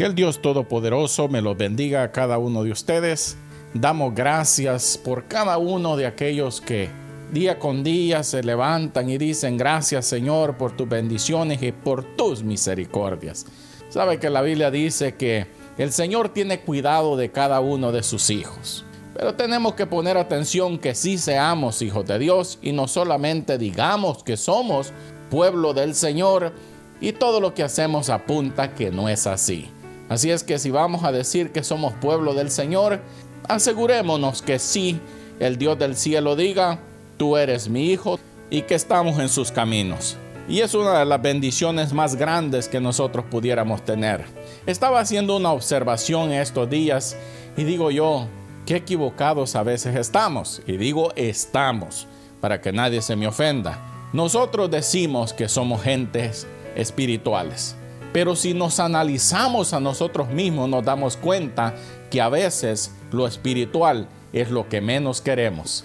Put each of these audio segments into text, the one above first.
Que el Dios Todopoderoso me los bendiga a cada uno de ustedes. Damos gracias por cada uno de aquellos que día con día se levantan y dicen gracias Señor por tus bendiciones y por tus misericordias. Sabe que la Biblia dice que el Señor tiene cuidado de cada uno de sus hijos. Pero tenemos que poner atención que sí seamos hijos de Dios y no solamente digamos que somos pueblo del Señor y todo lo que hacemos apunta que no es así. Así es que si vamos a decir que somos pueblo del Señor, asegurémonos que sí, el Dios del cielo diga, tú eres mi hijo y que estamos en sus caminos. Y es una de las bendiciones más grandes que nosotros pudiéramos tener. Estaba haciendo una observación estos días y digo yo, qué equivocados a veces estamos. Y digo estamos, para que nadie se me ofenda. Nosotros decimos que somos gentes espirituales. Pero si nos analizamos a nosotros mismos, nos damos cuenta que a veces lo espiritual es lo que menos queremos.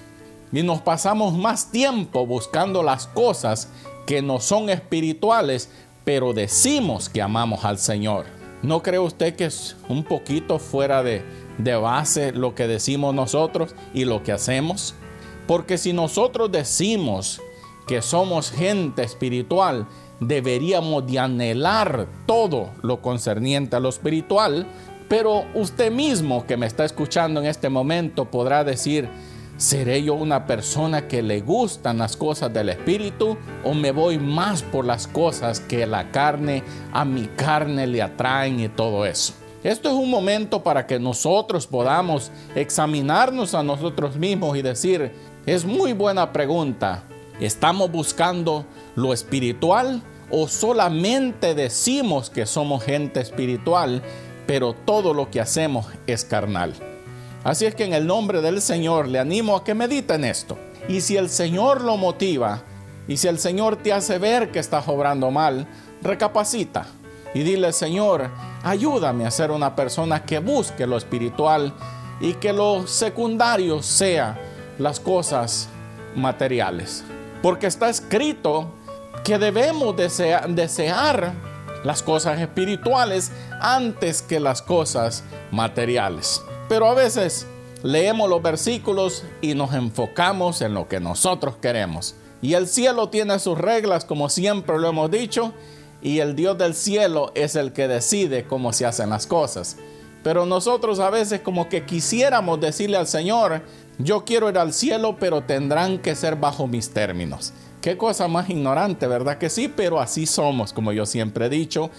Y nos pasamos más tiempo buscando las cosas que no son espirituales, pero decimos que amamos al Señor. ¿No cree usted que es un poquito fuera de, de base lo que decimos nosotros y lo que hacemos? Porque si nosotros decimos que somos gente espiritual, deberíamos de anhelar todo lo concerniente a lo espiritual, pero usted mismo que me está escuchando en este momento podrá decir, ¿seré yo una persona que le gustan las cosas del espíritu o me voy más por las cosas que la carne, a mi carne le atraen y todo eso? Esto es un momento para que nosotros podamos examinarnos a nosotros mismos y decir, es muy buena pregunta, ¿estamos buscando lo espiritual o solamente decimos que somos gente espiritual, pero todo lo que hacemos es carnal? Así es que en el nombre del Señor le animo a que medite en esto. Y si el Señor lo motiva, y si el Señor te hace ver que estás obrando mal, recapacita y dile, Señor, ayúdame a ser una persona que busque lo espiritual y que lo secundario sea las cosas materiales. Porque está escrito que debemos desear, las cosas espirituales antes que las cosas materiales. Pero a veces leemos los versículos y nos enfocamos en lo que nosotros queremos. Y el cielo tiene sus reglas, como siempre lo hemos dicho, y el Dios del cielo es el que decide cómo se hacen las cosas. Pero nosotros a veces como que quisiéramos decirle al Señor, yo quiero ir al cielo, pero tendrán que ser bajo mis términos. Qué cosa más ignorante, ¿verdad que sí? Pero así somos, como yo siempre he dicho,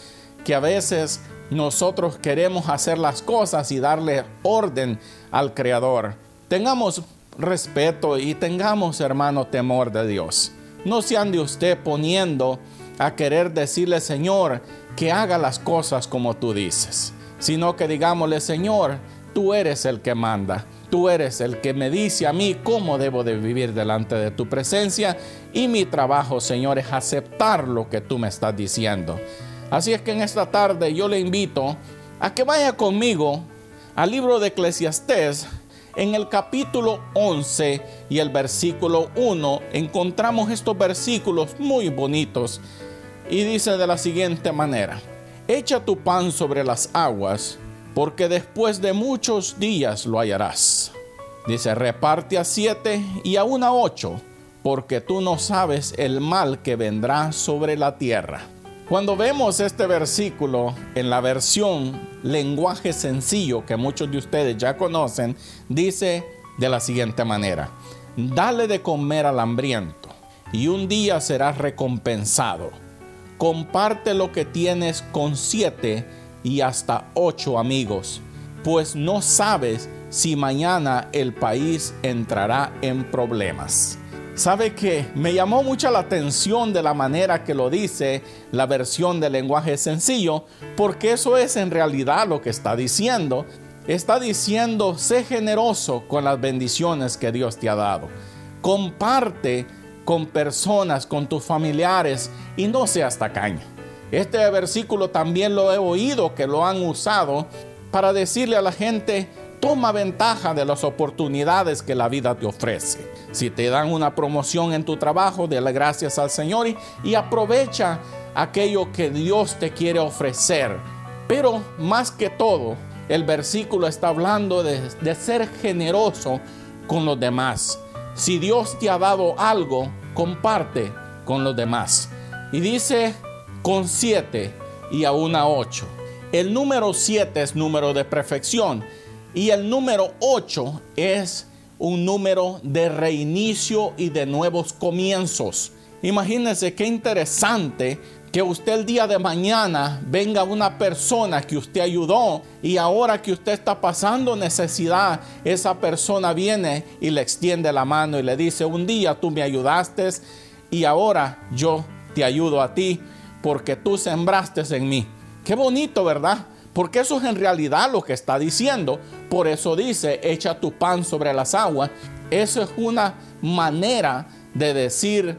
que a veces nosotros queremos hacer las cosas y darle orden al Creador. Tengamos respeto y tengamos, hermano, temor de Dios. No se ande usted poniendo a querer decirle, Señor, que haga las cosas como tú dices, sino que digámosle, Señor, tú eres el que manda. Tú eres el que me dice a mí cómo debo de vivir delante de tu presencia y mi trabajo, Señor, es aceptar lo que tú me estás diciendo. Así es que en esta tarde yo le invito a que vaya conmigo al libro de Eclesiastés. En el capítulo 11 y el versículo 1 encontramos estos versículos muy bonitos y dice de la siguiente manera, echa tu pan sobre las aguas porque después de muchos días lo hallarás. Dice, reparte a siete y aún a ocho, porque tú no sabes el mal que vendrá sobre la tierra. Cuando vemos este versículo en la versión lenguaje sencillo que muchos de ustedes ya conocen, dice de la siguiente manera, dale de comer al hambriento y un día serás recompensado. Comparte lo que tienes con siete y hasta ocho amigos, pues no sabes si mañana el país entrará en problemas. ¿Sabe que me llamó mucho la atención de la manera que lo dice la versión del lenguaje sencillo? Porque eso es en realidad lo que está diciendo. Está diciendo, sé generoso con las bendiciones que Dios te ha dado. Comparte con personas, con tus familiares y no seas tacaño. Este versículo también lo he oído que lo han usado para decirle a la gente, toma ventaja de las oportunidades que la vida te ofrece. Si te dan una promoción en tu trabajo, dale gracias al Señor y, aprovecha aquello que Dios te quiere ofrecer Pero más que todo, el versículo está hablando de, de ser generoso con los demás. Si Dios te ha dado algo, comparte con los demás. Y dice con siete y a ocho. El número siete es número de perfección y el número ocho es un número de reinicio y de nuevos comienzos. Imagínense qué interesante que usted el día de mañana venga una persona que usted ayudó y ahora que usted está pasando necesidad, esa persona viene y le extiende la mano y le dice, un día tú me ayudaste y ahora yo te ayudo a ti porque tú sembraste en mí. Qué bonito, ¿verdad? Porque eso es en realidad lo que está diciendo. Por eso dice, echa tu pan sobre las aguas. Eso es una manera de decir,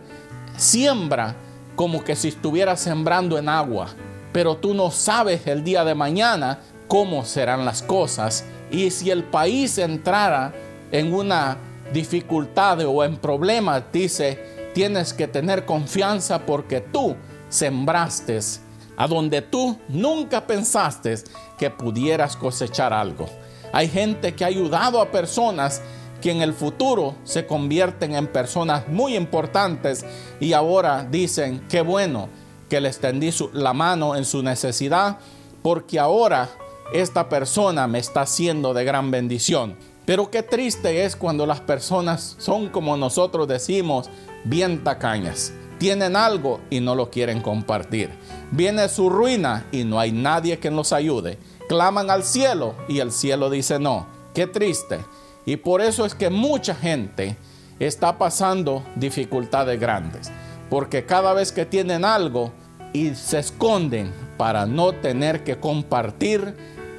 siembra como que si estuvieras sembrando en agua. Pero tú no sabes el día de mañana cómo serán las cosas. Y si el país entrara en una dificultad o en problemas, dice, tienes que tener confianza porque tú sembraste a donde tú nunca pensaste que pudieras cosechar algo. Hay gente que ha ayudado a personas que en el futuro se convierten en personas muy importantes y ahora dicen, qué bueno que le extendí la mano en su necesidad, porque ahora esta persona me está haciendo de gran bendición. Pero qué triste es cuando las personas son como nosotros decimos, bien tacañas. Tienen algo y no lo quieren compartir. Viene su ruina y no hay nadie que nos ayude. Claman al cielo y el cielo dice no. Qué triste. Y por eso es que mucha gente está pasando dificultades grandes. Porque cada vez que tienen algo y se esconden para no tener que compartir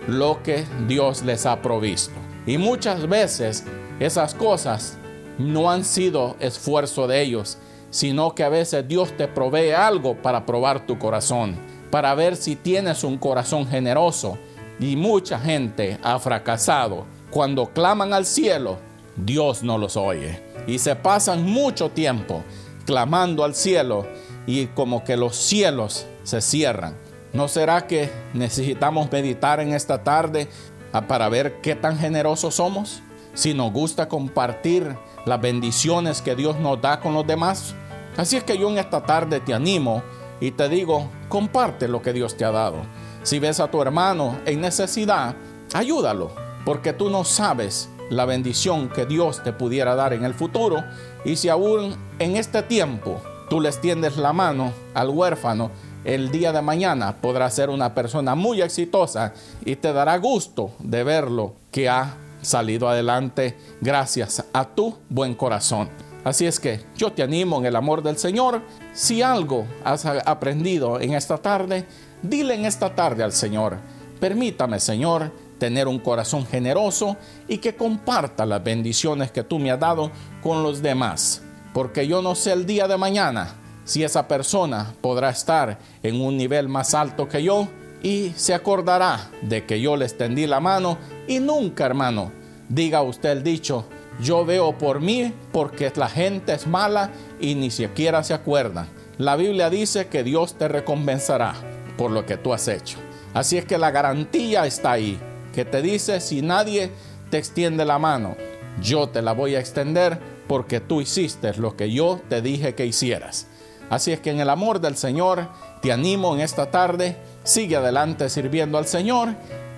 lo que Dios les ha provisto. Y muchas veces esas cosas no han sido esfuerzo de ellos, sino que a veces Dios te provee algo para probar tu corazón, para ver si tienes un corazón generoso. Y mucha gente ha fracasado cuando claman al cielo, Dios no los oye. Y se pasan mucho tiempo clamando al cielo y como que los cielos se cierran. ¿No será que necesitamos meditar en esta tarde ah, para ver qué tan generosos somos? Si nos gusta compartir las bendiciones que Dios nos da con los demás. Así es que yo en esta tarde te animo y te digo, comparte lo que Dios te ha dado. Si ves a tu hermano en necesidad, ayúdalo porque tú no sabes la bendición que Dios te pudiera dar en el futuro y si aún en este tiempo tú le extiendes la mano al huérfano, el día de mañana podrá ser una persona muy exitosa y te dará gusto de verlo que ha salido adelante gracias a tu buen corazón. Así es que yo te animo en el amor del Señor. Si algo has aprendido en esta tarde, dile en esta tarde al Señor, permítame Señor tener un corazón generoso y que comparta las bendiciones que tú me has dado con los demás. Porque yo no sé el día de mañana si esa persona podrá estar en un nivel más alto que yo y se acordará de que yo le extendí la mano y nunca, hermano, diga usted el dicho, yo veo por mí porque la gente es mala y ni siquiera se acuerda. La Biblia dice que Dios te recompensará por lo que tú has hecho. Así es que la garantía está ahí que te dice, si nadie te extiende la mano, yo te la voy a extender porque tú hiciste lo que yo te dije que hicieras. Así es que en el amor del Señor te animo en esta tarde, sigue adelante sirviendo al Señor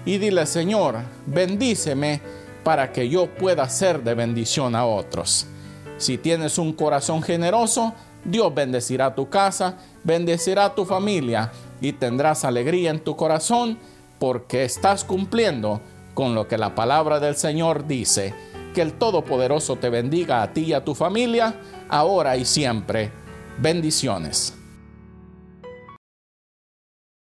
y dile, Señor, bendíceme para que yo pueda ser de bendición a otros. Si tienes un corazón generoso, Dios bendecirá tu casa, bendecirá tu familia y tendrás alegría en tu corazón porque estás cumpliendo con lo que la palabra del Señor dice. Que el Todopoderoso te bendiga a ti y a tu familia, ahora y siempre. Bendiciones.